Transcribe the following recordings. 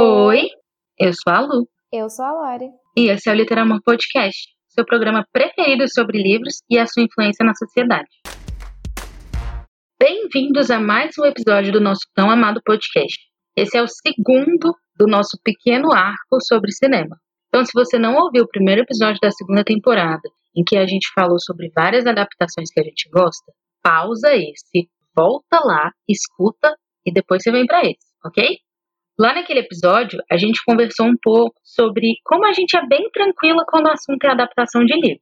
Oi, eu sou a Lu. Eu sou a Lore. E esse é o Literamor Podcast, seu programa preferido sobre livros e a sua influência na sociedade. Bem-vindos a mais um episódio do nosso tão amado podcast. Esse é o segundo do nosso pequeno arco sobre cinema. Então, se você não ouviu o primeiro episódio da segunda temporada, em que a gente falou sobre várias adaptações que a gente gosta, pausa esse, volta lá, escuta e depois você vem para esse, ok? Lá naquele episódio, a gente conversou um pouco sobre como a gente é bem tranquila quando o assunto é adaptação de livro.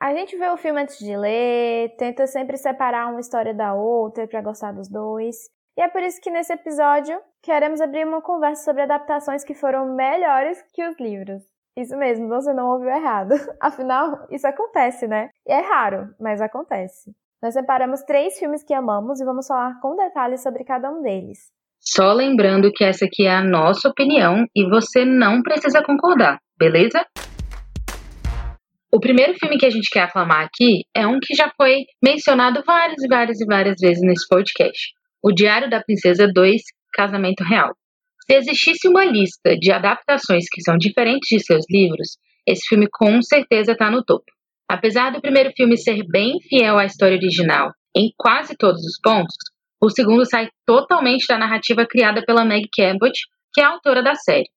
A gente vê o filme antes de ler, tenta sempre separar uma história da outra para gostar dos dois. E é por isso que nesse episódio queremos abrir uma conversa sobre adaptações que foram melhores que os livros. Isso mesmo, você não ouviu errado. Afinal, isso acontece, né? E é raro, mas acontece. Nós separamos três filmes que amamos e vamos falar com detalhes sobre cada um deles. Só lembrando que essa aqui é a nossa opinião e você não precisa concordar, beleza? O primeiro filme que a gente quer aclamar aqui é um que já foi mencionado várias e várias e várias vezes nesse podcast. O Diário da Princesa 2, Casamento Real. Se existisse uma lista de adaptações que são diferentes de seus livros, esse filme com certeza está no topo. Apesar do primeiro filme ser bem fiel à história original em quase todos os pontos, o segundo sai totalmente da narrativa criada pela Meg Cabot, que é a autora da série.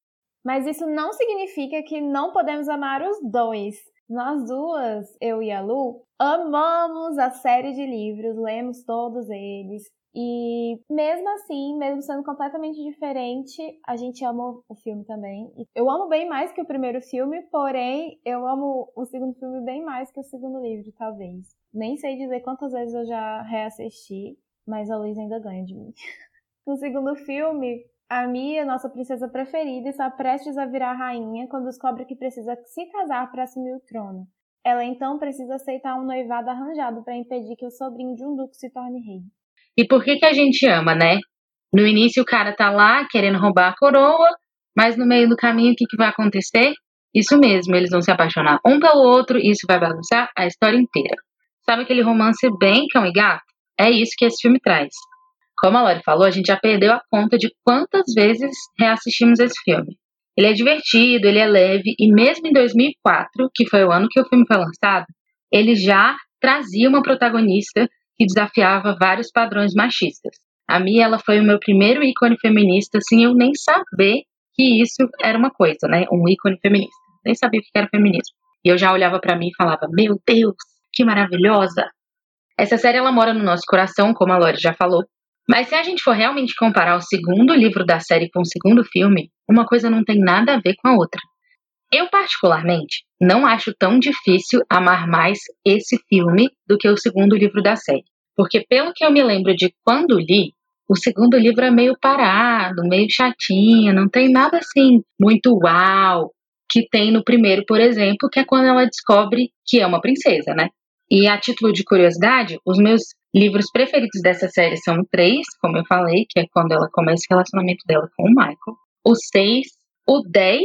Mas isso não significa que não podemos amar os dois. Nós duas, eu e a Lu, amamos a série de livros, lemos todos eles, e mesmo assim, mesmo sendo completamente diferente, a gente ama o filme também. Eu amo bem mais que o primeiro filme, porém, eu amo o segundo filme bem mais que o segundo livro, talvez. Nem sei dizer quantas vezes eu já reassisti, mas a Luísa ainda ganha de mim. No segundo filme, a Mia, nossa princesa preferida, está prestes a virar rainha quando descobre que precisa se casar para assumir o trono. Ela então precisa aceitar um noivado arranjado para impedir que o sobrinho de um duque se torne rei. E por que que a gente ama, né? No início o cara tá lá querendo roubar a coroa, mas no meio do caminho o que, que vai acontecer? Isso mesmo, eles vão se apaixonar um pelo outro e isso vai bagunçar a história inteira. Sabe aquele romance bem cão e gato? É isso que esse filme traz. Como a Lori falou, a gente já perdeu a conta de quantas vezes reassistimos esse filme. Ele é divertido, ele é leve, e mesmo em 2004, que foi o ano que o filme foi lançado, ele já trazia uma protagonista que desafiava vários padrões machistas. A Mia, ela foi o meu primeiro ícone feminista, sem eu nem saber que isso era uma coisa, né? Um ícone feminista. Nem sabia o que era feminismo. E eu já olhava para mim e falava: Meu Deus, que maravilhosa! Essa série ela mora no nosso coração, como a Lori já falou. Mas se a gente for realmente comparar o segundo livro da série com o segundo filme, uma coisa não tem nada a ver com a outra. Eu, particularmente, não acho tão difícil amar mais esse filme do que o segundo livro da série. Porque, pelo que eu me lembro de quando li, o segundo livro é meio parado, meio chatinho, não tem nada assim muito uau que tem no primeiro, por exemplo, que é quando ela descobre que é uma princesa, né? E a título de curiosidade, os meus livros preferidos dessa série são 3, como eu falei, que é quando ela começa o relacionamento dela com o Michael, o 6, o 10,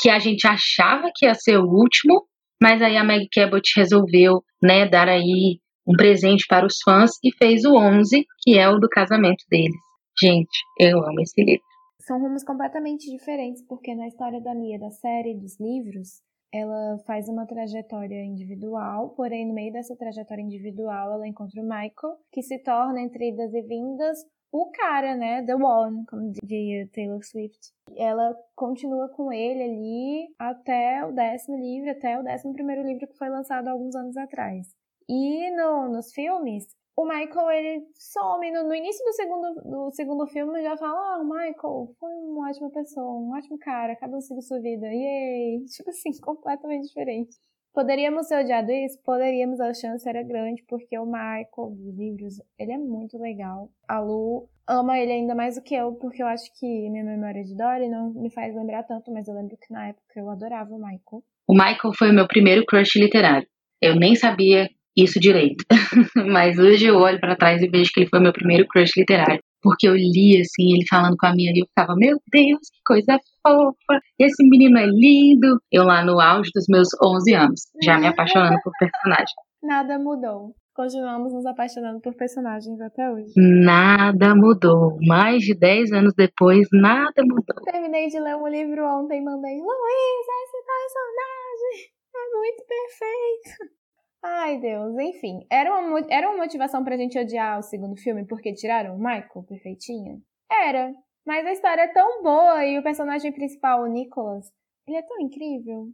que a gente achava que ia ser o último, mas aí a Meg Cabot resolveu, né, dar aí um presente para os fãs e fez o 11, que é o do casamento deles. Gente, eu amo esse livro. São rumos completamente diferentes, porque na história da Mia da série dos livros, ela faz uma trajetória individual, porém no meio dessa trajetória individual ela encontra o Michael, que se torna entre idas e vindas o cara, né, The One, como diria Taylor Swift. Ela continua com ele ali até o décimo livro, até o décimo primeiro livro que foi lançado alguns anos atrás. E no, nos filmes, o Michael ele some. No, no, início do segundo, do segundo filme já fala ah o Michael foi uma ótima pessoa um ótimo cara cada um siga sua vida. Yay! Tipo assim completamente diferente. Poderíamos ter odiado isso? Poderíamos a chance era grande porque o Michael dos livros ele é muito legal. A Lu ama ele ainda mais do que eu porque eu acho que minha memória de Dory não me faz lembrar tanto mas eu lembro que na época eu adorava o Michael. O Michael foi o meu primeiro crush literário. Eu nem sabia isso direito. Mas hoje eu olho para trás e vejo que ele foi meu primeiro crush literário. Porque eu li, assim, ele falando com a minha e eu ficava, meu Deus, que coisa fofa, esse menino é lindo. Eu lá no auge dos meus 11 anos, já me apaixonando por personagem. Nada mudou. continuamos nos apaixonando por personagens até hoje. Nada mudou. Mais de 10 anos depois, nada mudou. Terminei de ler um livro ontem e mandei: Luiz, esse personagem é muito perfeito. Ai, Deus, enfim. Era uma, era uma motivação pra gente odiar o segundo filme porque tiraram o Michael perfeitinho? Era. Mas a história é tão boa e o personagem principal, o Nicholas, ele é tão incrível.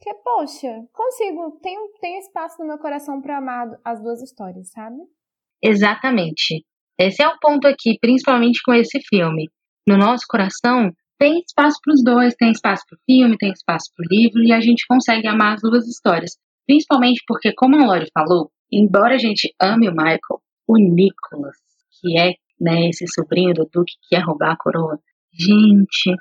Que, poxa, consigo, tenho, tenho espaço no meu coração para amar as duas histórias, sabe? Exatamente. Esse é o ponto aqui, principalmente com esse filme. No nosso coração, tem espaço para os dois, tem espaço para o filme, tem espaço para o livro, e a gente consegue amar as duas histórias. Principalmente porque, como a Lori falou, embora a gente ame o Michael, o Nicholas, que é né, esse sobrinho do Duque que quer roubar a coroa, gente,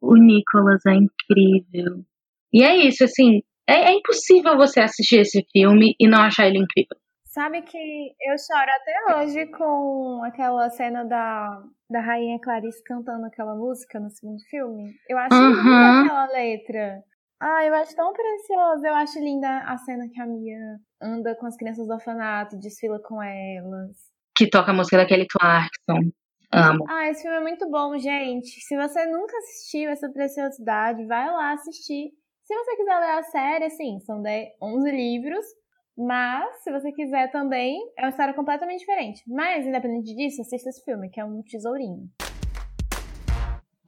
o Nicholas é incrível. E é isso, assim, é, é impossível você assistir esse filme e não achar ele incrível. Sabe que eu choro até hoje com aquela cena da, da Rainha Clarice cantando aquela música no segundo filme. Eu acho uhum. aquela letra. Ah, eu acho tão preciosa. Eu acho linda a cena que a Mia anda com as crianças do orfanato, desfila com elas. Que toca a música da Kelly Clarkson. Amo. Ah, esse filme é muito bom, gente. Se você nunca assistiu essa preciosidade, vai lá assistir. Se você quiser ler a série, assim, são 10, 11 livros. Mas, se você quiser também, é uma história completamente diferente. Mas, independente disso, assista esse filme, que é um tesourinho.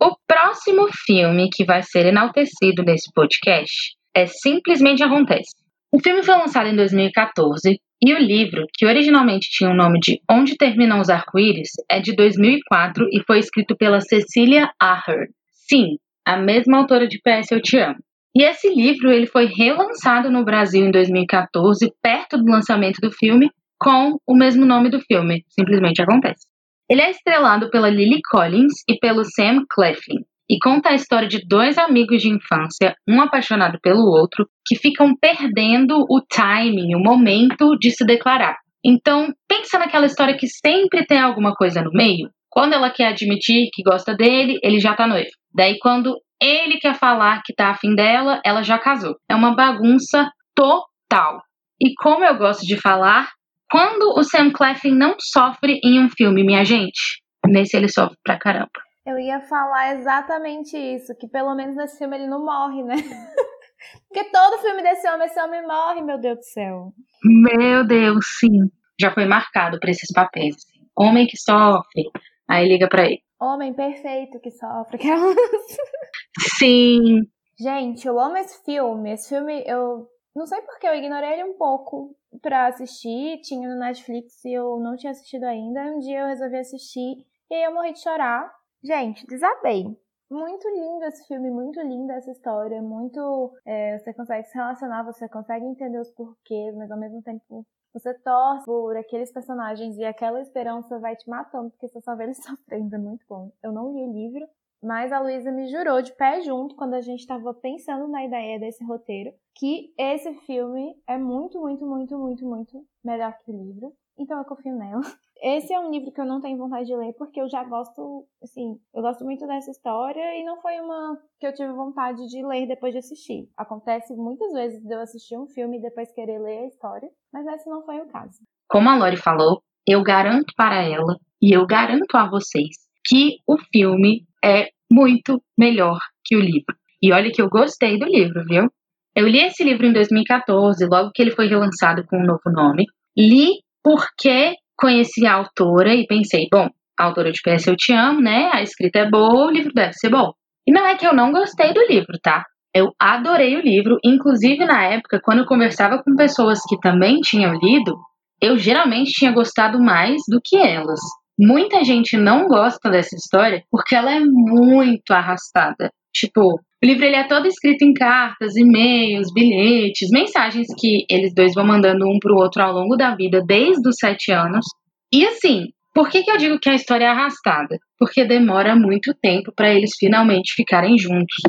O próximo filme que vai ser enaltecido nesse podcast é Simplesmente Acontece. O filme foi lançado em 2014 e o livro, que originalmente tinha o nome de Onde Terminam os Arco-Íris, é de 2004 e foi escrito pela Cecilia Ahern. Sim, a mesma autora de PS Eu Te Amo. E esse livro ele foi relançado no Brasil em 2014, perto do lançamento do filme, com o mesmo nome do filme, Simplesmente Acontece. Ele é estrelado pela Lily Collins e pelo Sam Claflin e conta a história de dois amigos de infância, um apaixonado pelo outro, que ficam perdendo o timing, o momento de se declarar. Então, pensa naquela história que sempre tem alguma coisa no meio. Quando ela quer admitir que gosta dele, ele já tá noivo. Daí, quando ele quer falar que tá afim dela, ela já casou. É uma bagunça total. E como eu gosto de falar, quando o Sam Claflin não sofre em um filme, minha gente, nesse ele sofre pra caramba. Eu ia falar exatamente isso, que pelo menos nesse filme ele não morre, né? Porque todo filme desse homem, esse homem morre, meu Deus do céu. Meu Deus, sim. Já foi marcado para esses papéis. Assim. Homem que sofre, aí liga para ele. Homem perfeito que sofre. sim. Gente, eu amo esse filme. Esse filme, eu não sei porque eu ignorei ele um pouco pra assistir. Tinha no Netflix e eu não tinha assistido ainda. Um dia eu resolvi assistir e aí eu morri de chorar. Gente, desabei. Muito lindo esse filme, muito linda essa história, muito. É, você consegue se relacionar, você consegue entender os porquês, mas ao mesmo tempo você torce por aqueles personagens e aquela esperança vai te matando, porque você só vê eles sofrendo, é muito bom. Eu não li o livro, mas a Luísa me jurou de pé junto, quando a gente estava pensando na ideia desse roteiro, que esse filme é muito, muito, muito, muito, muito melhor que o livro. Então eu confio nela. Esse é um livro que eu não tenho vontade de ler, porque eu já gosto, assim, eu gosto muito dessa história e não foi uma que eu tive vontade de ler depois de assistir. Acontece muitas vezes de eu assistir um filme e depois querer ler a história, mas esse não foi o caso. Como a Lori falou, eu garanto para ela e eu garanto a vocês que o filme é muito melhor que o livro. E olha que eu gostei do livro, viu? Eu li esse livro em 2014, logo que ele foi relançado com um novo nome. Li porque conheci a autora e pensei, bom, a autora de PS Eu Te Amo, né? A escrita é boa, o livro deve ser bom. E não é que eu não gostei do livro, tá? Eu adorei o livro, inclusive na época, quando eu conversava com pessoas que também tinham lido, eu geralmente tinha gostado mais do que elas. Muita gente não gosta dessa história porque ela é muito arrastada. Tipo, o livro ele é todo escrito em cartas, e-mails, bilhetes, mensagens que eles dois vão mandando um pro outro ao longo da vida, desde os sete anos. E assim, por que, que eu digo que a história é arrastada? Porque demora muito tempo para eles finalmente ficarem juntos.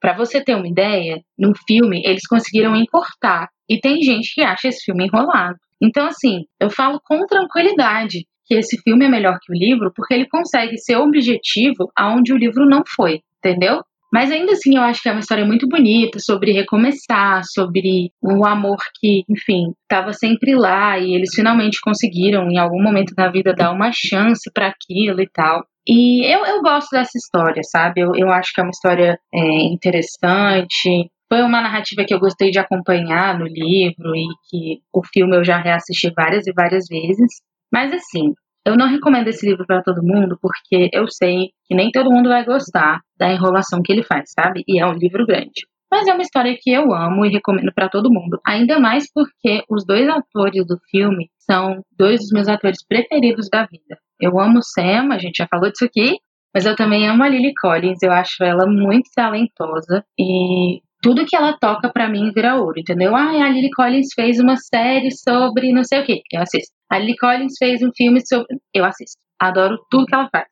Para você ter uma ideia, no filme eles conseguiram encurtar e tem gente que acha esse filme enrolado. Então, assim, eu falo com tranquilidade que esse filme é melhor que o livro porque ele consegue ser objetivo aonde o livro não foi, entendeu? Mas ainda assim, eu acho que é uma história muito bonita sobre recomeçar, sobre o amor que, enfim, estava sempre lá e eles finalmente conseguiram, em algum momento da vida, dar uma chance para aquilo e tal. E eu, eu gosto dessa história, sabe? Eu, eu acho que é uma história é, interessante. Foi uma narrativa que eu gostei de acompanhar no livro e que o filme eu já reassisti várias e várias vezes. Mas assim, eu não recomendo esse livro para todo mundo porque eu sei que nem todo mundo vai gostar da enrolação que ele faz, sabe? E é um livro grande. Mas é uma história que eu amo e recomendo para todo mundo. Ainda mais porque os dois atores do filme são dois dos meus atores preferidos da vida. Eu amo Sam, a gente já falou disso aqui, mas eu também amo a Lily Collins, eu acho ela muito talentosa e tudo que ela toca para mim vira ouro, entendeu? Ah, a Lily Collins fez uma série sobre não sei o que, eu assisto. A Lily Collins fez um filme sobre, eu assisto. Adoro tudo que ela faz.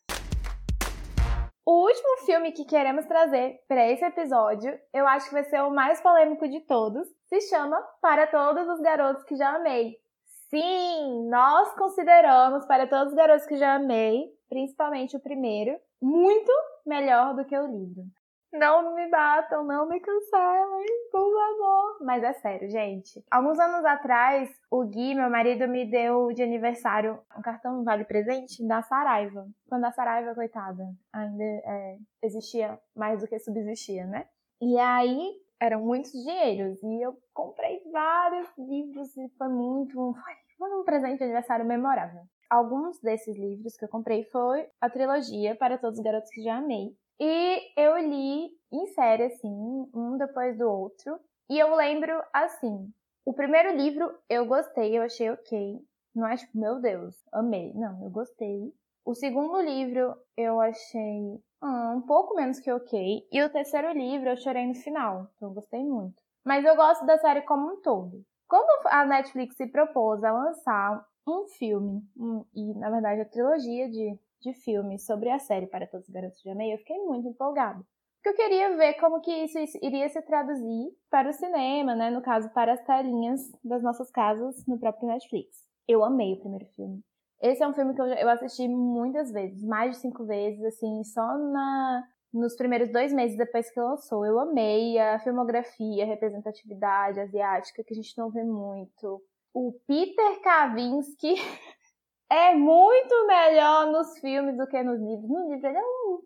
O último filme que queremos trazer para esse episódio, eu acho que vai ser o mais polêmico de todos, se chama Para Todos os Garotos que Já Amei. Sim, nós consideramos Para Todos os Garotos que Já Amei, principalmente o primeiro, muito melhor do que o livro. Não me batam, não me cancelem, por favor. Mas é sério, gente. Alguns anos atrás, o Gui, meu marido, me deu de aniversário um cartão Vale Presente da Saraiva. Quando a Saraiva, coitada, ainda é, existia mais do que subsistia, né? E aí, eram muitos dinheiros. E eu comprei vários livros e foi muito. Foi um presente de aniversário memorável. Alguns desses livros que eu comprei foi a trilogia Para Todos os Garotos que Já Amei, e eu li em série, assim, um depois do outro. E eu lembro assim: o primeiro livro eu gostei, eu achei ok. Não é tipo, meu Deus, amei. Não, eu gostei. O segundo livro eu achei hum, um pouco menos que ok. E o terceiro livro eu chorei no final, então eu gostei muito. Mas eu gosto da série como um todo. Quando a Netflix se propôs a lançar um filme, um, e na verdade a trilogia de de filmes sobre a série Para Todos os Garotos de Amei, eu fiquei muito empolgada. Porque eu queria ver como que isso iria se traduzir para o cinema, né? No caso, para as telinhas das nossas casas no próprio Netflix. Eu amei o primeiro filme. Esse é um filme que eu, assisti muitas vezes, mais de cinco vezes, assim, só na, nos primeiros dois meses depois que lançou. Eu amei a filmografia, a representatividade asiática, que a gente não vê muito. O Peter Kavinsky é muito melhor nos filmes do que nos livros. No livro ele é um.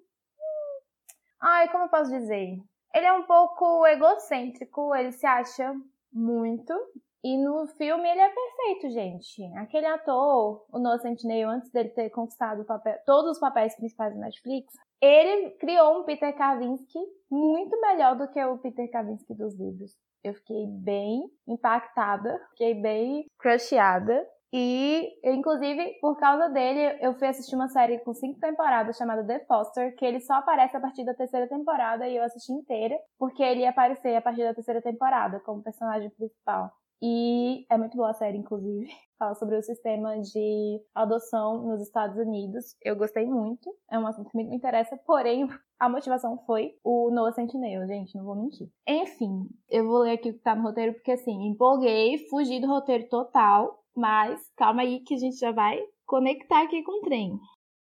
Ai, como eu posso dizer? Ele é um pouco egocêntrico, ele se acha muito. E no filme ele é perfeito, gente. Aquele ator, o Noah Centineo, antes dele ter conquistado papel, todos os papéis principais da Netflix, ele criou um Peter Kavinsky muito melhor do que o Peter Kavinsky dos livros. Eu fiquei bem impactada, fiquei bem crushada. E, inclusive, por causa dele, eu fui assistir uma série com cinco temporadas chamada The Foster, que ele só aparece a partir da terceira temporada e eu assisti inteira, porque ele ia aparecer a partir da terceira temporada como personagem principal. E é muito boa a série, inclusive. Fala sobre o sistema de adoção nos Estados Unidos. Eu gostei muito. É um assunto que me interessa, porém, a motivação foi o Noah Sentinel, gente, não vou mentir. Enfim, eu vou ler aqui o que tá no roteiro, porque assim, empolguei, fugi do roteiro total. Mas calma aí que a gente já vai conectar aqui com o trem.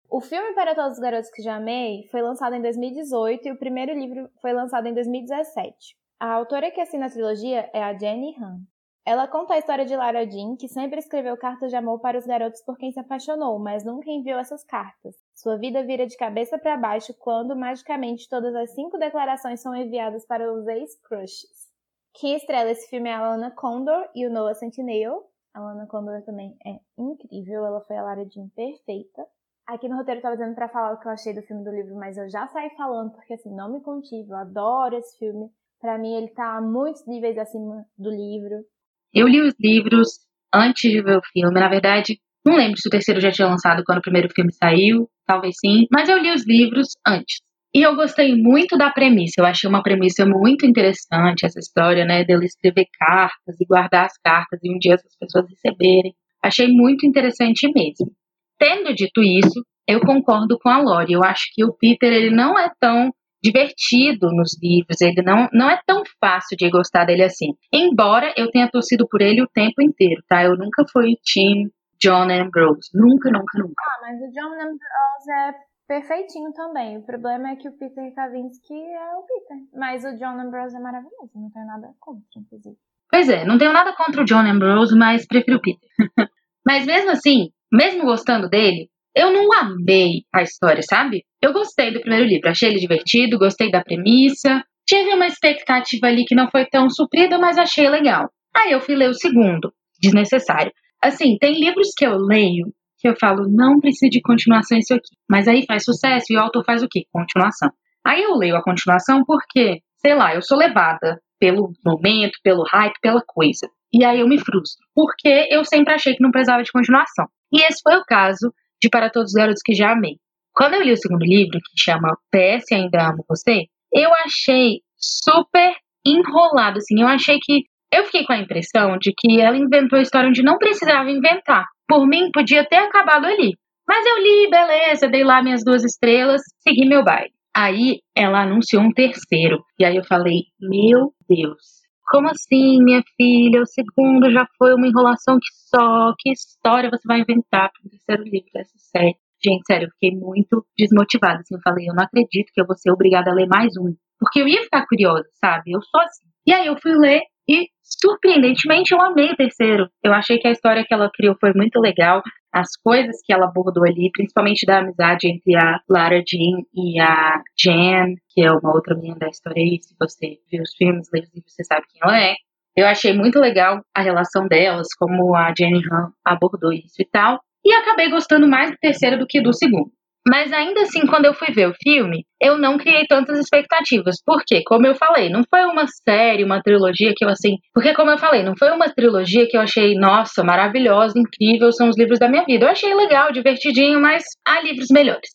O filme Para Todos os Garotos que Já Amei foi lançado em 2018 e o primeiro livro foi lançado em 2017. A autora que assina a trilogia é a Jenny Han. Ela conta a história de Lara Jean, que sempre escreveu cartas de amor para os garotos por quem se apaixonou, mas nunca enviou essas cartas. Sua vida vira de cabeça para baixo quando, magicamente, todas as cinco declarações são enviadas para os ex-crushes. Quem estrela esse filme é a Alana Condor e o Noah Centineo, a Lana Condor também é incrível, ela foi a Lara Jean perfeita. Aqui no roteiro eu tava dizendo pra falar o que eu achei do filme do livro, mas eu já saí falando, porque assim, não me contive, eu adoro esse filme. Pra mim ele tá muitos níveis acima do livro. Eu li os livros antes de ver o filme, na verdade, não lembro se o terceiro já tinha lançado quando o primeiro filme saiu, talvez sim, mas eu li os livros antes. E eu gostei muito da premissa. Eu achei uma premissa muito interessante essa história, né, dele escrever cartas e guardar as cartas e um dia essas pessoas receberem. Achei muito interessante mesmo. Tendo dito isso, eu concordo com a Lori. Eu acho que o Peter ele não é tão divertido nos livros, ele não, não é tão fácil de gostar dele assim. Embora eu tenha torcido por ele o tempo inteiro, tá? Eu nunca fui team John Ambrose. Nunca, nunca, nunca. Ah, mas o John Ambrose é perfeitinho também. O problema é que o Peter Kavinsky é o Peter. Mas o John Ambrose é maravilhoso, não tenho nada contra, inclusive. Pois é, não tenho nada contra o John Ambrose, mas prefiro o Peter. mas mesmo assim, mesmo gostando dele, eu não amei a história, sabe? Eu gostei do primeiro livro, achei ele divertido, gostei da premissa. Tive uma expectativa ali que não foi tão suprida, mas achei legal. Aí eu fui ler o segundo, desnecessário. Assim, tem livros que eu leio que eu falo, não precisa de continuação isso aqui. Mas aí faz sucesso e o autor faz o quê? Continuação. Aí eu leio a continuação porque, sei lá, eu sou levada pelo momento, pelo hype, pela coisa. E aí eu me frustro, porque eu sempre achei que não precisava de continuação. E esse foi o caso de Para Todos os Garotos que Já Amei. Quando eu li o segundo livro, que chama PS Ainda Amo Você, eu achei super enrolado, assim. Eu achei que. Eu fiquei com a impressão de que ela inventou a história onde não precisava inventar. Por mim, podia ter acabado ali. Mas eu li, beleza, dei lá minhas duas estrelas, segui meu baile. Aí ela anunciou um terceiro. E aí eu falei: Meu Deus, como assim, minha filha? O segundo já foi uma enrolação que só. Que história você vai inventar para o terceiro livro dessa série? Gente, sério, eu fiquei muito desmotivada. Assim, eu falei: Eu não acredito que eu vou ser obrigada a ler mais um. Porque eu ia ficar curiosa, sabe? Eu sou assim. E aí eu fui ler e surpreendentemente, eu amei o terceiro. Eu achei que a história que ela criou foi muito legal. As coisas que ela abordou ali, principalmente da amizade entre a Lara Jean e a Jan, que é uma outra menina da história aí. Se você viu os filmes, lê os livros, você sabe quem ela é. Eu achei muito legal a relação delas, como a Jenny Han abordou isso e tal. E acabei gostando mais do terceiro do que do segundo. Mas ainda assim, quando eu fui ver o filme, eu não criei tantas expectativas. Porque, como eu falei, não foi uma série, uma trilogia que eu assim. Porque, como eu falei, não foi uma trilogia que eu achei, nossa, maravilhosa, incrível, são os livros da minha vida. Eu achei legal, divertidinho, mas há livros melhores.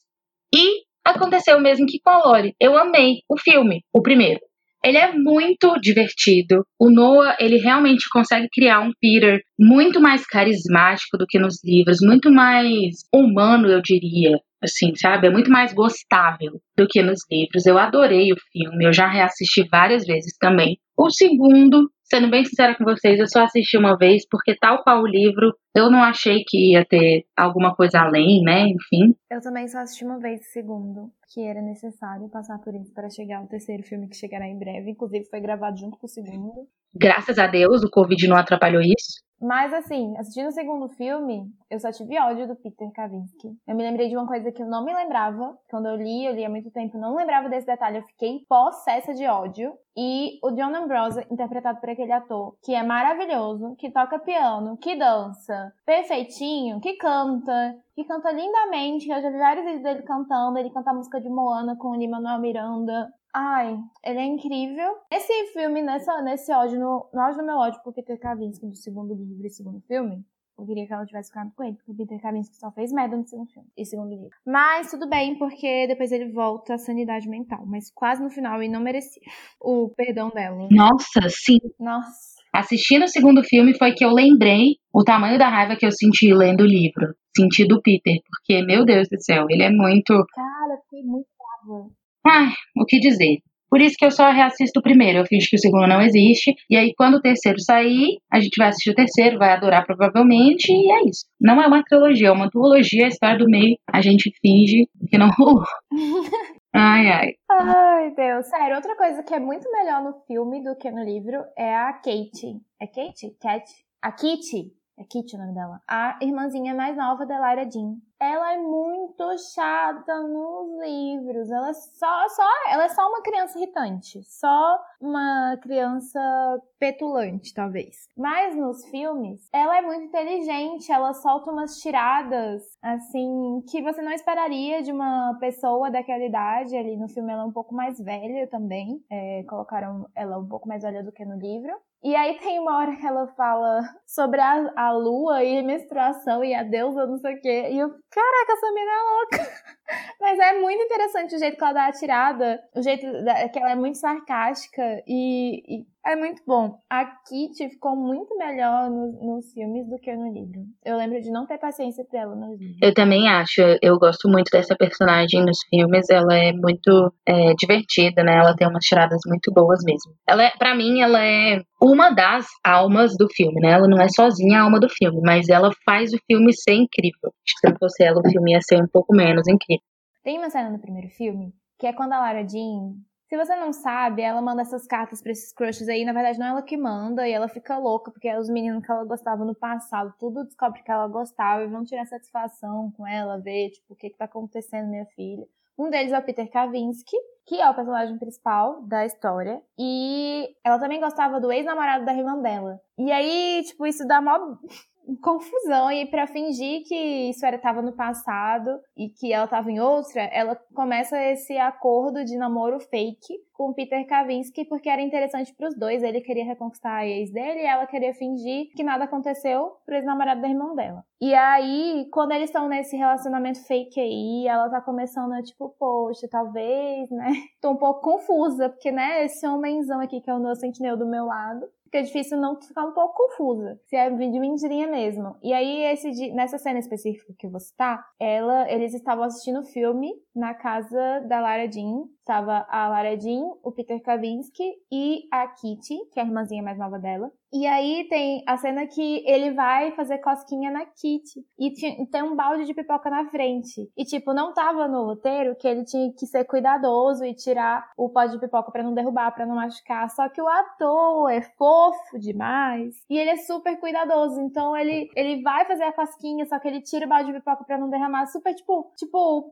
E aconteceu mesmo que com a Lori. Eu amei o filme, o primeiro. Ele é muito divertido. O Noah, ele realmente consegue criar um Peter muito mais carismático do que nos livros, muito mais humano, eu diria assim, sabe? É muito mais gostável do que nos livros. Eu adorei o filme, eu já reassisti várias vezes também. O segundo, sendo bem sincera com vocês, eu só assisti uma vez, porque tal qual o livro, eu não achei que ia ter alguma coisa além, né? Enfim. Eu também só assisti uma vez o segundo, que era necessário passar por isso para chegar ao terceiro filme que chegará em breve. Inclusive, foi gravado junto com o segundo. Graças a Deus, o Covid não atrapalhou isso. Mas assim, assistindo o segundo filme, eu só tive ódio do Peter Kavinsky. Eu me lembrei de uma coisa que eu não me lembrava. Quando eu li, eu li há muito tempo, não lembrava desse detalhe. Eu fiquei possessa de ódio. E o John Ambrose, interpretado por aquele ator, que é maravilhoso, que toca piano, que dança perfeitinho, que canta, que canta lindamente. Eu já vi vários vídeos dele cantando. Ele canta a música de Moana com o Lin-Manuel Miranda. Ai, ele é incrível. Esse filme, nessa, nesse ódio, no, no ódio do meu ódio por Peter Kavinsky do segundo livro e segundo filme, eu queria que ela tivesse ficado com ele, porque o Peter Kavinsky só fez merda no segundo filme e segundo livro. Mas tudo bem, porque depois ele volta à sanidade mental. Mas quase no final ele não merecia o perdão dela. Nossa, sim. Nossa. Assistindo o segundo filme foi que eu lembrei o tamanho da raiva que eu senti lendo o livro. Senti do Peter, porque, meu Deus do céu, ele é muito. Cara, fiquei muito brava. Ai, o que dizer? Por isso que eu só reassisto o primeiro. Eu finge que o segundo não existe. E aí, quando o terceiro sair, a gente vai assistir o terceiro, vai adorar provavelmente. E é isso. Não é uma trilogia, é uma duologia. A história do meio, a gente finge que não rolou. ai, ai. Ai, Deus. Sério, outra coisa que é muito melhor no filme do que no livro é a Kate. É Kate? Cat? A Kitty. É Kitty o nome dela. A irmãzinha mais nova da Lara Jean ela é muito chata nos livros. Ela é só, só, ela é só uma criança irritante, só uma criança petulante, talvez. Mas nos filmes, ela é muito inteligente, ela solta umas tiradas assim que você não esperaria de uma pessoa daquela idade. Ali no filme ela é um pouco mais velha também. É, colocaram ela um pouco mais velha do que no livro. E aí tem uma hora que ela fala sobre a, a lua e a menstruação e a deusa, não sei o quê. E eu, caraca, essa menina é louca. Mas é muito interessante o jeito que ela dá a tirada, o jeito que ela é muito sarcástica e, e é muito bom. A Kitty ficou muito melhor no, nos filmes do que no livro. Eu lembro de não ter paciência pra ela nos livros. Eu também acho. Eu gosto muito dessa personagem nos filmes. Ela é muito é, divertida, né? Ela tem umas tiradas muito boas mesmo. Ela é, para mim, ela é uma das almas do filme, né? Ela não é sozinha a alma do filme, mas ela faz o filme ser incrível. Se não fosse ela, o filme ia ser um pouco menos incrível. Tem uma cena no primeiro filme que é quando a Lara Jean se você não sabe, ela manda essas cartas pra esses crushes aí. Na verdade, não é ela que manda e ela fica louca porque os meninos que ela gostava no passado, tudo descobre que ela gostava e vão tirar satisfação com ela, ver, tipo, o que que tá acontecendo, minha filha. Um deles é o Peter Kavinsky, que é o personagem principal da história. E ela também gostava do ex-namorado da irmã dela. E aí, tipo, isso dá mó confusão e para fingir que isso era tava no passado e que ela tava em outra, ela começa esse acordo de namoro fake com Peter Kavinsky porque era interessante para os dois, ele queria reconquistar a ex dele e ela queria fingir que nada aconteceu pro ex-namorado da irmã dela. E aí, quando eles estão nesse relacionamento fake aí, ela tá começando a tipo, poxa, talvez, né? Tô um pouco confusa, porque, né, esse homenzão aqui que é o meu sentinel do meu lado, fica difícil não ficar um pouco confusa, se é de mentirinha mesmo. E aí, esse, nessa cena específica que você tá, ela, eles estavam assistindo o filme na casa da Lara Jean, Tava a Lara Jean, o Peter Kavinsky e a Kitty, que é a irmãzinha mais nova dela. E aí tem a cena que ele vai fazer cosquinha na Kitty. E tem um balde de pipoca na frente. E, tipo, não tava no roteiro que ele tinha que ser cuidadoso e tirar o pó de pipoca para não derrubar, para não machucar. Só que o ator é fofo demais. E ele é super cuidadoso. Então ele, ele vai fazer a cosquinha, só que ele tira o balde de pipoca para não derramar. Super, tipo, tipo,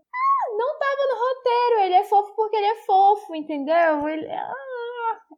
não tava no roteiro. Ele é fofo porque ele é fofo, entendeu? Ele. Ah,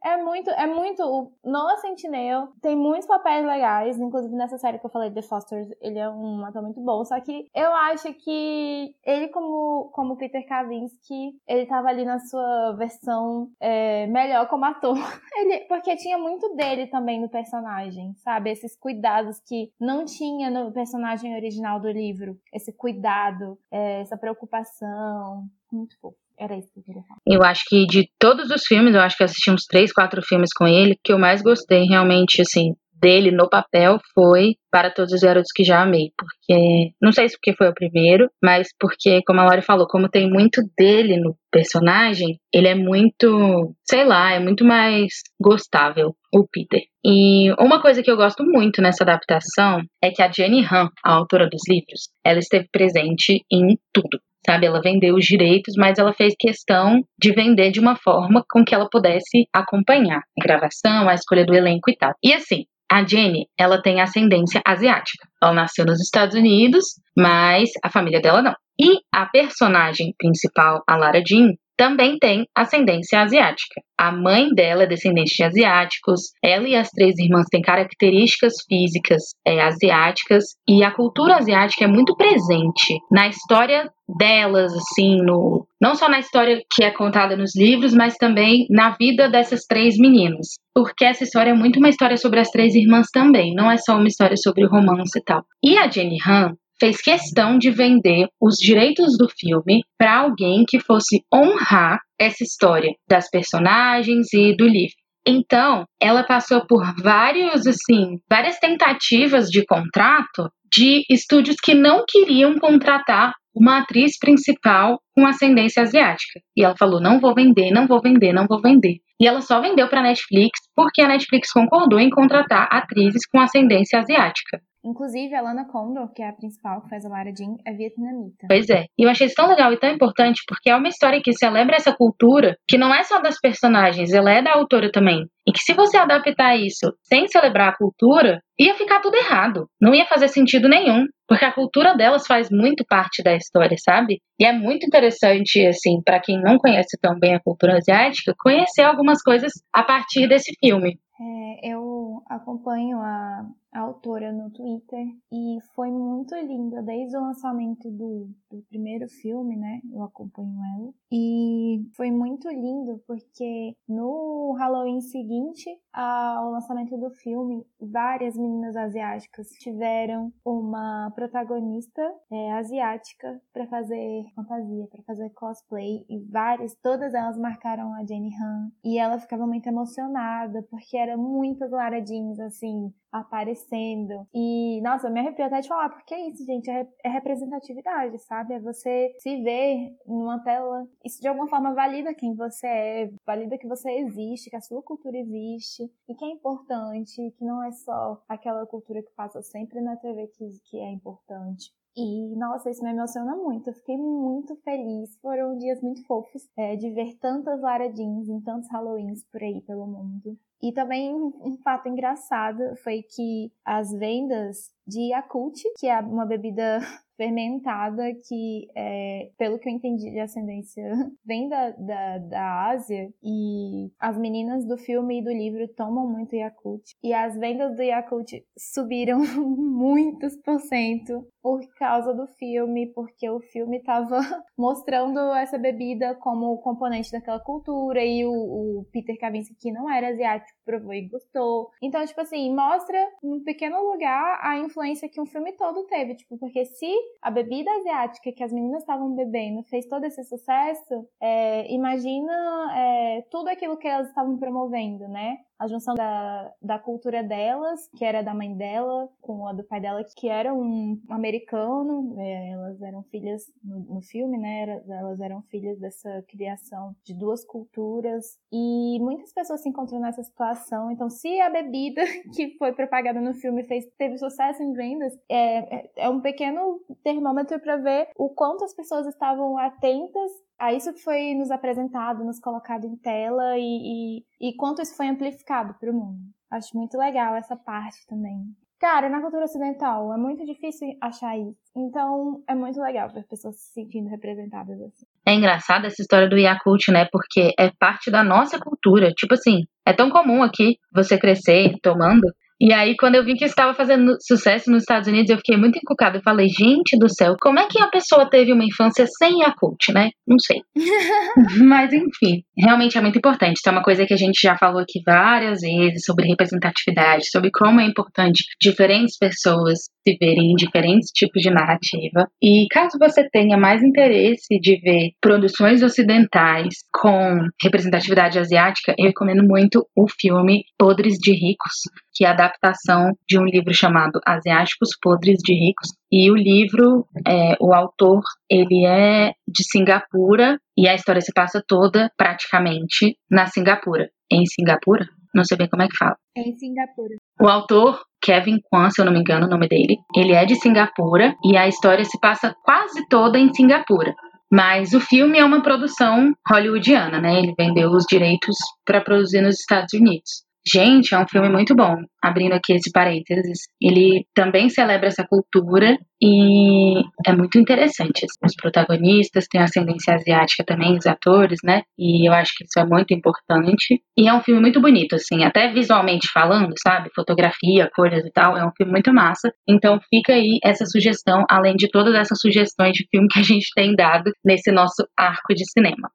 é muito, é muito. O Noah Centineo tem muitos papéis legais, inclusive nessa série que eu falei, The Fosters, ele é um ator muito bom. Só que eu acho que ele, como, como Peter Kavinsky, ele tava ali na sua versão é, melhor como ator. Ele, porque tinha muito dele também no personagem, sabe? Esses cuidados que não tinha no personagem original do livro. Esse cuidado, é, essa preocupação. Muito fofo. Era isso que eu queria falar. Eu acho que de todos os filmes, eu acho que assisti uns três, quatro filmes com ele, que eu mais gostei realmente, assim, dele no papel foi Para Todos os Garotos que Já Amei. Porque, não sei se porque foi o primeiro, mas porque, como a Lori falou, como tem muito dele no personagem, ele é muito, sei lá, é muito mais gostável, o Peter. E uma coisa que eu gosto muito nessa adaptação é que a Jenny Han, a autora dos livros, ela esteve presente em tudo sabe? Ela vendeu os direitos, mas ela fez questão de vender de uma forma com que ela pudesse acompanhar a gravação, a escolha do elenco e tal. E assim, a Jenny, ela tem ascendência asiática. Ela nasceu nos Estados Unidos, mas a família dela não. E a personagem principal, a Lara Jean, também tem ascendência asiática. A mãe dela é descendente de asiáticos, ela e as três irmãs têm características físicas é, asiáticas, e a cultura asiática é muito presente na história delas, assim, no, não só na história que é contada nos livros, mas também na vida dessas três meninas. Porque essa história é muito uma história sobre as três irmãs também, não é só uma história sobre romance e tal. E a Jenny Han, fez questão de vender os direitos do filme para alguém que fosse honrar essa história das personagens e do livro. Então, ela passou por vários, assim, várias tentativas de contrato de estúdios que não queriam contratar uma atriz principal com ascendência asiática. E ela falou: não vou vender, não vou vender, não vou vender. E ela só vendeu para a Netflix porque a Netflix concordou em contratar atrizes com ascendência asiática. Inclusive, a Lana Condor, que é a principal que faz a Lara Jean, é vietnamita. Pois é. E eu achei isso tão legal e tão importante porque é uma história que celebra essa cultura que não é só das personagens, ela é da autora também. E que se você adaptar isso sem celebrar a cultura, ia ficar tudo errado. Não ia fazer sentido nenhum. Porque a cultura delas faz muito parte da história, sabe? E é muito interessante, assim, para quem não conhece tão bem a cultura asiática, conhecer algumas coisas a partir desse filme. É, eu acompanho a, a, autora no Twitter e foi muito linda desde o lançamento do, do primeiro filme, né? Eu acompanho ela. E foi muito lindo porque no Halloween seguinte ao lançamento do filme, várias meninas asiáticas tiveram uma protagonista é, asiática para fazer fantasia, para fazer cosplay e várias, todas elas marcaram a Jenny Han e ela ficava muito emocionada porque era muitas Lara Jeans assim aparecendo. E, nossa, eu me arrepio até de falar, porque é isso, gente, é, é representatividade, sabe? É você se ver numa tela. Isso de alguma forma valida quem você é, valida que você existe, que a sua cultura existe, e que é importante, que não é só aquela cultura que passa sempre na TV que, que é importante. E, nossa, isso me emociona muito. Eu fiquei muito feliz. Foram dias muito fofos é, de ver tantas Lara Jeans em tantos Halloweens por aí pelo mundo. E também um fato engraçado foi que as vendas de Yakult, que é uma bebida fermentada que, é, pelo que eu entendi de ascendência, vem da, da, da Ásia e as meninas do filme e do livro tomam muito Yakult e as vendas do Yakult subiram muitos por cento por causa do filme, porque o filme estava mostrando essa bebida como componente daquela cultura e o, o Peter Kavinsky, que não era asiático, provou e gostou. Então, tipo assim, mostra num pequeno lugar a influência que um filme todo teve, tipo, porque se a bebida asiática que as meninas estavam bebendo fez todo esse sucesso, é, imagina é, tudo aquilo que elas estavam promovendo, né? A junção da, da cultura delas, que era da mãe dela, com a do pai dela, que era um americano. É, elas eram filhas, no, no filme, né? Elas eram filhas dessa criação de duas culturas. E muitas pessoas se encontram nessa situação. Então, se a bebida que foi propagada no filme fez, teve sucesso em vendas, é, é, é um pequeno termômetro para ver o quanto as pessoas estavam atentas a isso que foi nos apresentado, nos colocado em tela e, e, e quanto isso foi amplificado para o mundo. Acho muito legal essa parte também. Cara, na cultura ocidental é muito difícil achar isso. Então é muito legal ver pessoas se sentindo representadas assim. É engraçado essa história do Yakult, né? Porque é parte da nossa cultura. Tipo assim, é tão comum aqui você crescer tomando e aí, quando eu vi que estava fazendo sucesso nos Estados Unidos, eu fiquei muito encucada. Eu falei, gente do céu, como é que a pessoa teve uma infância sem Yakult, né? Não sei. Mas, enfim, realmente é muito importante. Então, é uma coisa que a gente já falou aqui várias vezes sobre representatividade, sobre como é importante diferentes pessoas se verem em diferentes tipos de narrativa. E caso você tenha mais interesse de ver produções ocidentais com representatividade asiática, eu recomendo muito o filme Podres de Ricos, que é a adaptação de um livro chamado Asiáticos Podres de Ricos. E o livro, é, o autor, ele é de Singapura e a história se passa toda praticamente na Singapura. Em Singapura? Não sei bem como é que fala. É em Singapura. O autor, Kevin Kwan, se eu não me engano o nome dele, ele é de Singapura e a história se passa quase toda em Singapura. Mas o filme é uma produção hollywoodiana, né? Ele vendeu os direitos para produzir nos Estados Unidos. Gente, é um filme muito bom. Abrindo aqui esse parênteses, ele também celebra essa cultura e é muito interessante. Os protagonistas têm ascendência asiática também, os atores, né? E eu acho que isso é muito importante. E é um filme muito bonito, assim, até visualmente falando, sabe? Fotografia, cores e tal. É um filme muito massa. Então fica aí essa sugestão, além de todas essas sugestões de filme que a gente tem dado nesse nosso arco de cinema.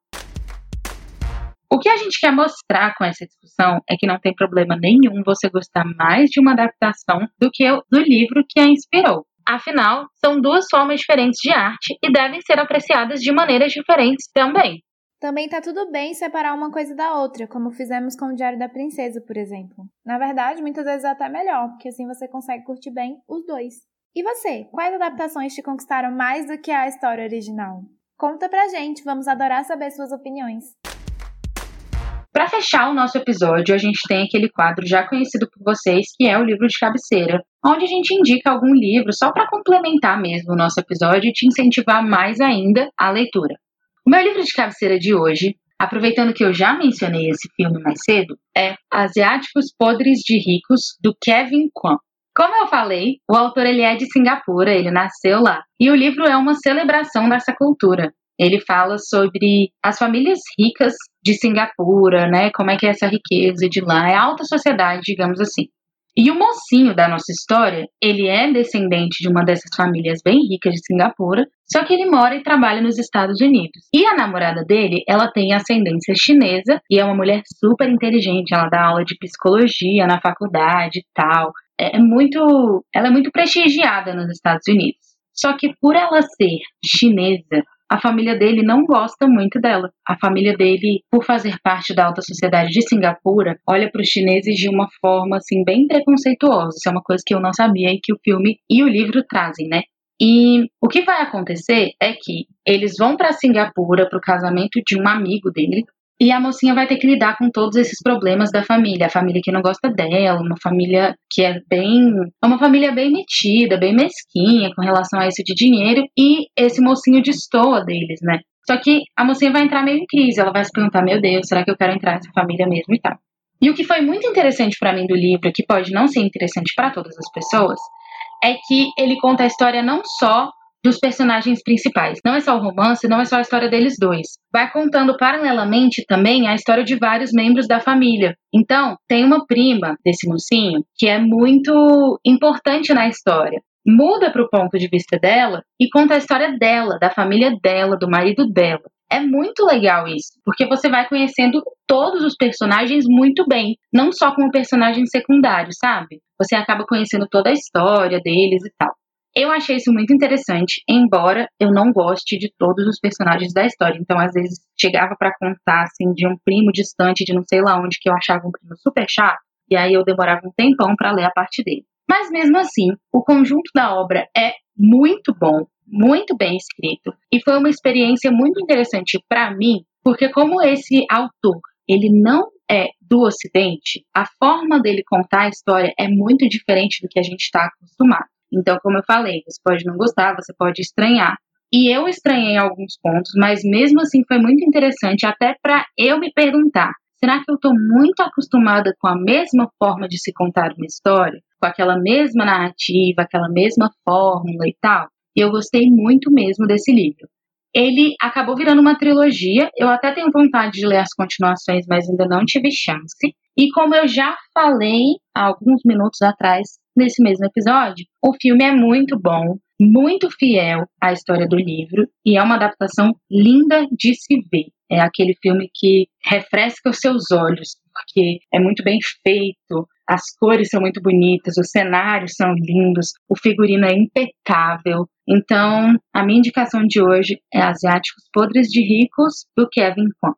O que a gente quer mostrar com essa discussão é que não tem problema nenhum você gostar mais de uma adaptação do que do livro que a inspirou. Afinal, são duas formas diferentes de arte e devem ser apreciadas de maneiras diferentes também. Também tá tudo bem separar uma coisa da outra, como fizemos com o Diário da Princesa, por exemplo. Na verdade, muitas vezes é até melhor, porque assim você consegue curtir bem os dois. E você, quais adaptações te conquistaram mais do que a história original? Conta pra gente, vamos adorar saber suas opiniões. Para fechar o nosso episódio, a gente tem aquele quadro já conhecido por vocês, que é o livro de cabeceira, onde a gente indica algum livro só para complementar mesmo o nosso episódio e te incentivar mais ainda a leitura. O meu livro de cabeceira de hoje, aproveitando que eu já mencionei esse filme mais cedo, é Asiáticos Podres de Ricos, do Kevin Kwan. Como eu falei, o autor ele é de Singapura, ele nasceu lá, e o livro é uma celebração dessa cultura. Ele fala sobre as famílias ricas de Singapura, né? Como é que é essa riqueza de lá, é alta sociedade, digamos assim. E o mocinho da nossa história, ele é descendente de uma dessas famílias bem ricas de Singapura, só que ele mora e trabalha nos Estados Unidos. E a namorada dele, ela tem ascendência chinesa e é uma mulher super inteligente, ela dá aula de psicologia na faculdade e tal. É, é muito, ela é muito prestigiada nos Estados Unidos. Só que por ela ser chinesa a família dele não gosta muito dela. A família dele, por fazer parte da alta sociedade de Singapura, olha para os chineses de uma forma assim bem preconceituosa. Isso é uma coisa que eu não sabia e que o filme e o livro trazem, né? E o que vai acontecer é que eles vão para Singapura para o casamento de um amigo dele. E a mocinha vai ter que lidar com todos esses problemas da família, a família que não gosta dela, uma família que é bem, é uma família bem metida, bem mesquinha com relação a isso de dinheiro e esse mocinho destoa deles, né? Só que a mocinha vai entrar meio em crise, ela vai se perguntar: meu Deus, será que eu quero entrar nessa família mesmo e tal? E o que foi muito interessante para mim do livro, que pode não ser interessante para todas as pessoas, é que ele conta a história não só dos personagens principais. Não é só o romance, não é só a história deles dois. Vai contando paralelamente também a história de vários membros da família. Então, tem uma prima desse mocinho que é muito importante na história muda para o ponto de vista dela e conta a história dela, da família dela, do marido dela. É muito legal isso, porque você vai conhecendo todos os personagens muito bem, não só como personagem secundário, sabe? Você acaba conhecendo toda a história deles e tal. Eu achei isso muito interessante, embora eu não goste de todos os personagens da história. Então, às vezes, chegava para contar assim de um primo distante de não sei lá onde que eu achava um primo super chato, e aí eu demorava um tempão para ler a parte dele. Mas mesmo assim, o conjunto da obra é muito bom, muito bem escrito e foi uma experiência muito interessante para mim, porque como esse autor, ele não é do Ocidente, a forma dele contar a história é muito diferente do que a gente está acostumado. Então, como eu falei, você pode não gostar, você pode estranhar. E eu estranhei alguns pontos, mas mesmo assim foi muito interessante até para eu me perguntar Será que eu estou muito acostumada com a mesma forma de se contar uma história? Com aquela mesma narrativa, aquela mesma fórmula e tal? E eu gostei muito mesmo desse livro. Ele acabou virando uma trilogia. Eu até tenho vontade de ler as continuações, mas ainda não tive chance. E como eu já falei há alguns minutos atrás, nesse mesmo episódio, o filme é muito bom, muito fiel à história do livro e é uma adaptação linda de se ver. É aquele filme que refresca os seus olhos, porque é muito bem feito, as cores são muito bonitas, os cenários são lindos, o figurino é impecável. Então, a minha indicação de hoje é Asiáticos Podres de Ricos, do Kevin Kwan.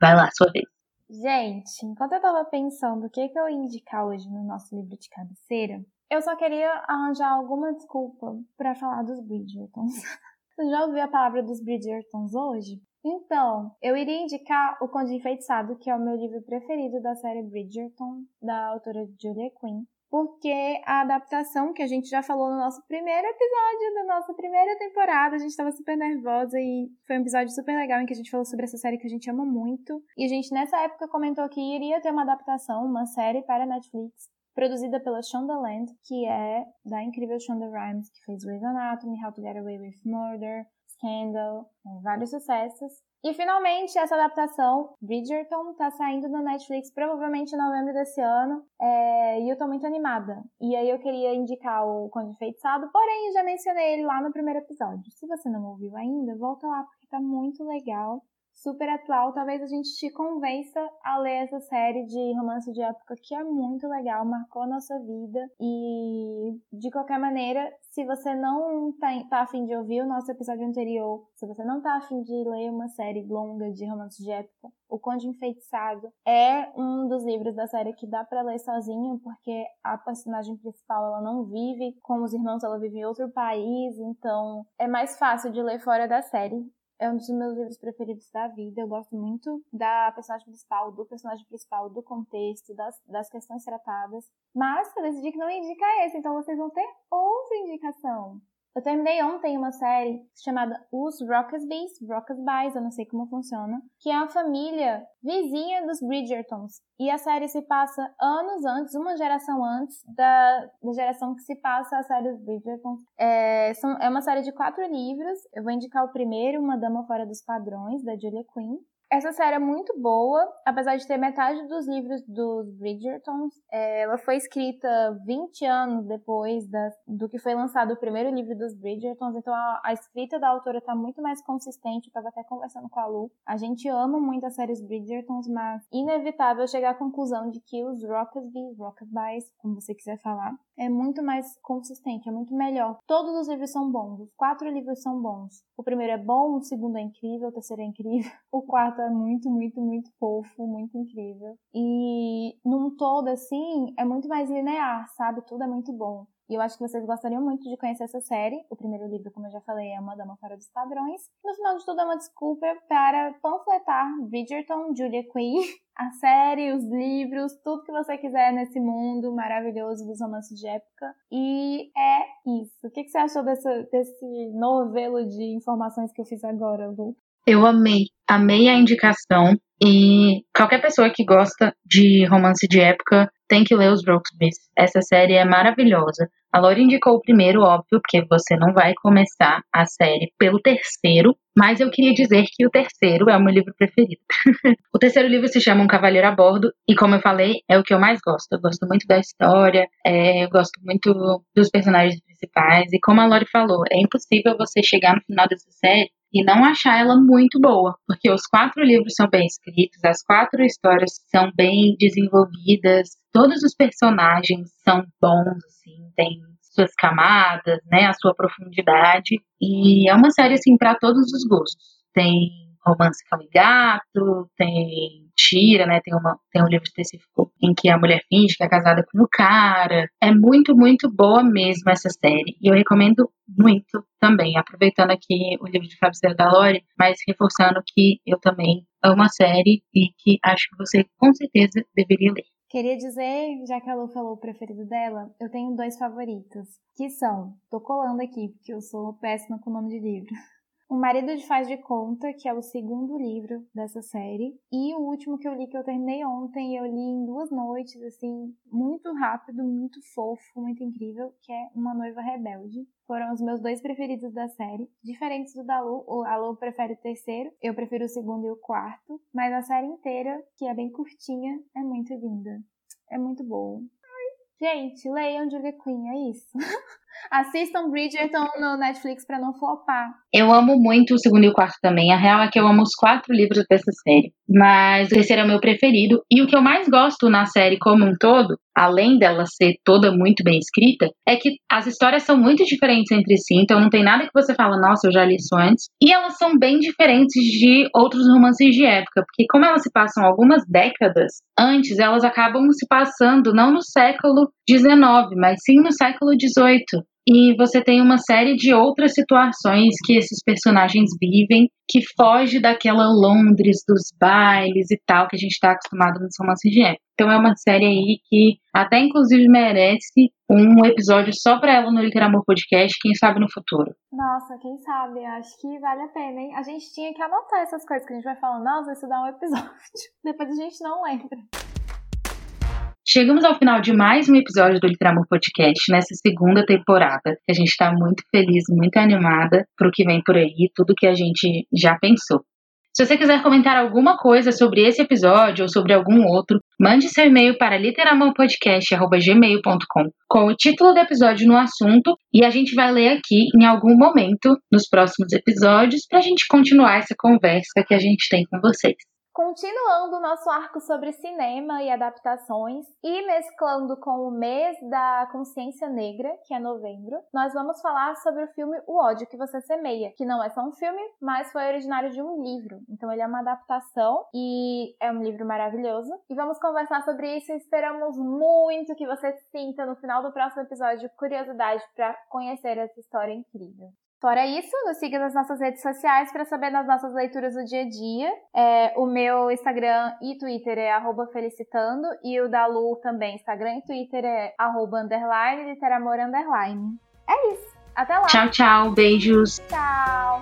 Vai lá, sua vez. Gente, enquanto eu tava pensando o que, que eu ia indicar hoje no nosso livro de cabeceira, eu só queria arranjar alguma desculpa para falar dos Bridgertons. Você já ouviu a palavra dos Bridgertons hoje? Então, eu iria indicar O Conde Enfeitiçado, que é o meu livro preferido da série Bridgerton, da autora Julia Quinn, porque a adaptação que a gente já falou no nosso primeiro episódio da nossa primeira temporada, a gente estava super nervosa e foi um episódio super legal em que a gente falou sobre essa série que a gente ama muito. E a gente nessa época comentou que iria ter uma adaptação, uma série para Netflix, produzida pela Shonda Land, que é da incrível Shonda Rhimes, que fez Grey's Anatomy, How to Get Away with Murder, Scandal, é, vários sucessos. E finalmente essa adaptação, Bridgerton, tá saindo no Netflix provavelmente em novembro desse ano. É, e eu tô muito animada. E aí eu queria indicar o Conde Feitiçado, porém já mencionei ele lá no primeiro episódio. Se você não ouviu ainda, volta lá porque tá muito legal super atual, talvez a gente te convença a ler essa série de romance de época que é muito legal, marcou a nossa vida. E de qualquer maneira, se você não tá, tá afim de ouvir o nosso episódio anterior, se você não tá afim de ler uma série longa de romance de época, O Conde Enfeitiçado é um dos livros da série que dá para ler sozinho, porque a personagem principal ela não vive com os irmãos, ela vive em outro país, então é mais fácil de ler fora da série é um dos meus livros preferidos da vida. Eu gosto muito da personagem principal, do personagem principal, do contexto, das, das questões tratadas. Mas eu decidi que não indica esse, então vocês vão ter outra indicação. Eu terminei ontem uma série chamada Os Rockasbys, Rockasbys, eu não sei como funciona, que é a família vizinha dos Bridgertons. E a série se passa anos antes, uma geração antes da, da geração que se passa a série dos Bridgertons. É, são, é uma série de quatro livros. Eu vou indicar o primeiro, Uma Dama Fora dos Padrões, da Julia Quinn. Essa série é muito boa, apesar de ter metade dos livros dos Bridgertons. É, ela foi escrita 20 anos depois da, do que foi lançado o primeiro livro dos Bridgertons, então a, a escrita da autora está muito mais consistente. Eu estava até conversando com a Lu. A gente ama muito a série Bridgertons, mas inevitável chegar à conclusão de que os Rockasby, Rockasbys, como você quiser falar, é muito mais consistente, é muito melhor. Todos os livros são bons, os quatro livros são bons. O primeiro é bom, o segundo é incrível, o terceiro é incrível, o quarto é muito, muito, muito fofo, muito incrível. E num todo, assim, é muito mais linear, sabe? Tudo é muito bom. E eu acho que vocês gostariam muito de conhecer essa série. O primeiro livro, como eu já falei, é Uma Dama Fora dos Padrões. No final de tudo, é uma desculpa para panfletar Bridgerton, Julia Quinn, a série, os livros, tudo que você quiser nesse mundo maravilhoso dos romances de época. E é isso. O que, você achou desse, desse novelo de informações que eu fiz agora, Lu? Eu amei, amei a indicação e qualquer pessoa que gosta de romance de época tem que ler os Brooksbys. Essa série é maravilhosa. A Lori indicou o primeiro, óbvio, porque você não vai começar a série pelo terceiro, mas eu queria dizer que o terceiro é o meu livro preferido. o terceiro livro se chama Um Cavaleiro a Bordo, e como eu falei, é o que eu mais gosto. Eu gosto muito da história, é, eu gosto muito dos personagens principais, e como a Lori falou, é impossível você chegar no final dessa série e não achar ela muito boa, porque os quatro livros são bem escritos, as quatro histórias são bem desenvolvidas, todos os personagens são bons, assim, tem suas camadas, né, a sua profundidade, e é uma série assim para todos os gostos. Tem romance cão e gato, tem tira, né? Tem, uma, tem um livro específico em que a mulher finge que é casada com o cara. É muito, muito boa mesmo essa série. E eu recomendo muito também, aproveitando aqui o livro de da Lore, mas reforçando que eu também amo a série e que acho que você com certeza deveria ler. Queria dizer, já que a Lu falou o preferido dela, eu tenho dois favoritos, que são, tô colando aqui, porque eu sou péssima com o nome de livro. O Marido de Faz de Conta, que é o segundo livro dessa série, e o último que eu li, que eu terminei ontem, eu li em duas noites, assim, muito rápido, muito fofo, muito incrível, que é Uma Noiva Rebelde. Foram os meus dois preferidos da série, diferentes do da Lu. A Lu prefere o terceiro, eu prefiro o segundo e o quarto, mas a série inteira, que é bem curtinha, é muito linda. É muito boa. Gente, leiam Julia Quinn, é isso. Assistam Bridgerton no Netflix para não flopar. Eu amo muito o segundo e o quarto também. A real é que eu amo os quatro livros dessa série. Mas o terceiro é o meu preferido. E o que eu mais gosto na série como um todo, além dela ser toda muito bem escrita, é que as histórias são muito diferentes entre si. Então não tem nada que você fala, nossa, eu já li isso antes. E elas são bem diferentes de outros romances de época. Porque como elas se passam algumas décadas antes, elas acabam se passando não no século XIX, mas sim no século XVIII. E você tem uma série de outras situações que esses personagens vivem que foge daquela Londres dos bailes e tal que a gente está acostumado nos romances de época. Então é uma série aí que até inclusive merece um episódio só para ela no Literamor Podcast, quem sabe no futuro. Nossa, quem sabe? Acho que vale a pena, hein? A gente tinha que anotar essas coisas que a gente vai falando, nossa, isso dá um episódio. Depois a gente não lembra. Chegamos ao final de mais um episódio do Literamor Podcast nessa segunda temporada. A gente está muito feliz, muito animada para o que vem por aí, tudo que a gente já pensou. Se você quiser comentar alguma coisa sobre esse episódio ou sobre algum outro, mande seu e-mail para literamorpodcast.gmail.com com o título do episódio no assunto e a gente vai ler aqui em algum momento nos próximos episódios para a gente continuar essa conversa que a gente tem com vocês. Continuando o nosso arco sobre cinema e adaptações e mesclando com o mês da consciência negra, que é novembro, nós vamos falar sobre o filme O ódio que você semeia, que não é só um filme, mas foi originário de um livro. Então ele é uma adaptação e é um livro maravilhoso. E vamos conversar sobre isso e esperamos muito que você sinta no final do próximo episódio curiosidade para conhecer essa história incrível. Fora isso, nos siga nas nossas redes sociais para saber das nossas leituras do dia a dia. É, o meu Instagram e Twitter é felicitando e o da Lu também, Instagram e Twitter é arroba underline, literamor underline. É isso. Até lá. Tchau, tchau. Beijos. Tchau.